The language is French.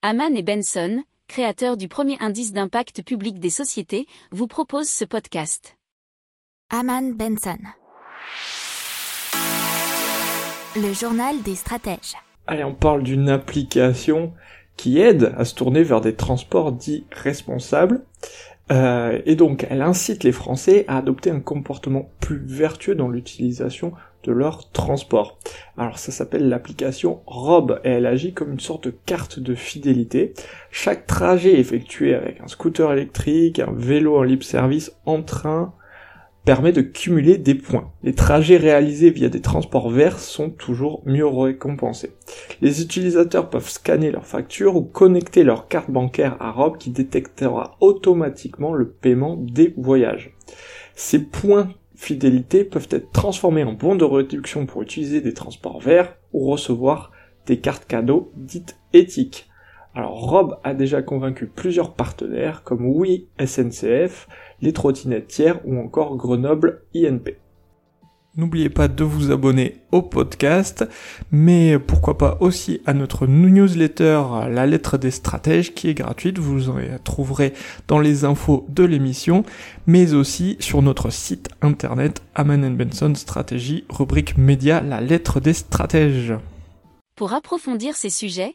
Haman et Benson, créateurs du premier indice d'impact public des sociétés, vous proposent ce podcast. Haman Benson. Le journal des stratèges. Allez, on parle d'une application qui aide à se tourner vers des transports dits responsables. Euh, et donc, elle incite les Français à adopter un comportement plus vertueux dans l'utilisation de leur transport. Alors ça s'appelle l'application Rob et elle agit comme une sorte de carte de fidélité. Chaque trajet effectué avec un scooter électrique, un vélo en libre service, en train, permet de cumuler des points. Les trajets réalisés via des transports verts sont toujours mieux récompensés. Les utilisateurs peuvent scanner leur facture ou connecter leur carte bancaire à Rob qui détectera automatiquement le paiement des voyages. Ces points fidélité peuvent être transformés en bons de réduction pour utiliser des transports verts ou recevoir des cartes cadeaux dites éthiques. Alors Rob a déjà convaincu plusieurs partenaires comme Oui SNCF, les trottinettes tiers ou encore Grenoble INP. N'oubliez pas de vous abonner au podcast, mais pourquoi pas aussi à notre newsletter La lettre des stratèges qui est gratuite, vous en trouverez dans les infos de l'émission, mais aussi sur notre site internet Aman Benson Stratégie, rubrique média La lettre des stratèges. Pour approfondir ces sujets,